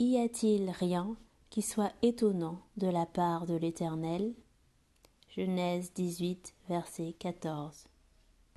Y a-t-il rien qui soit étonnant de la part de l'Éternel? Genèse 18, verset 14.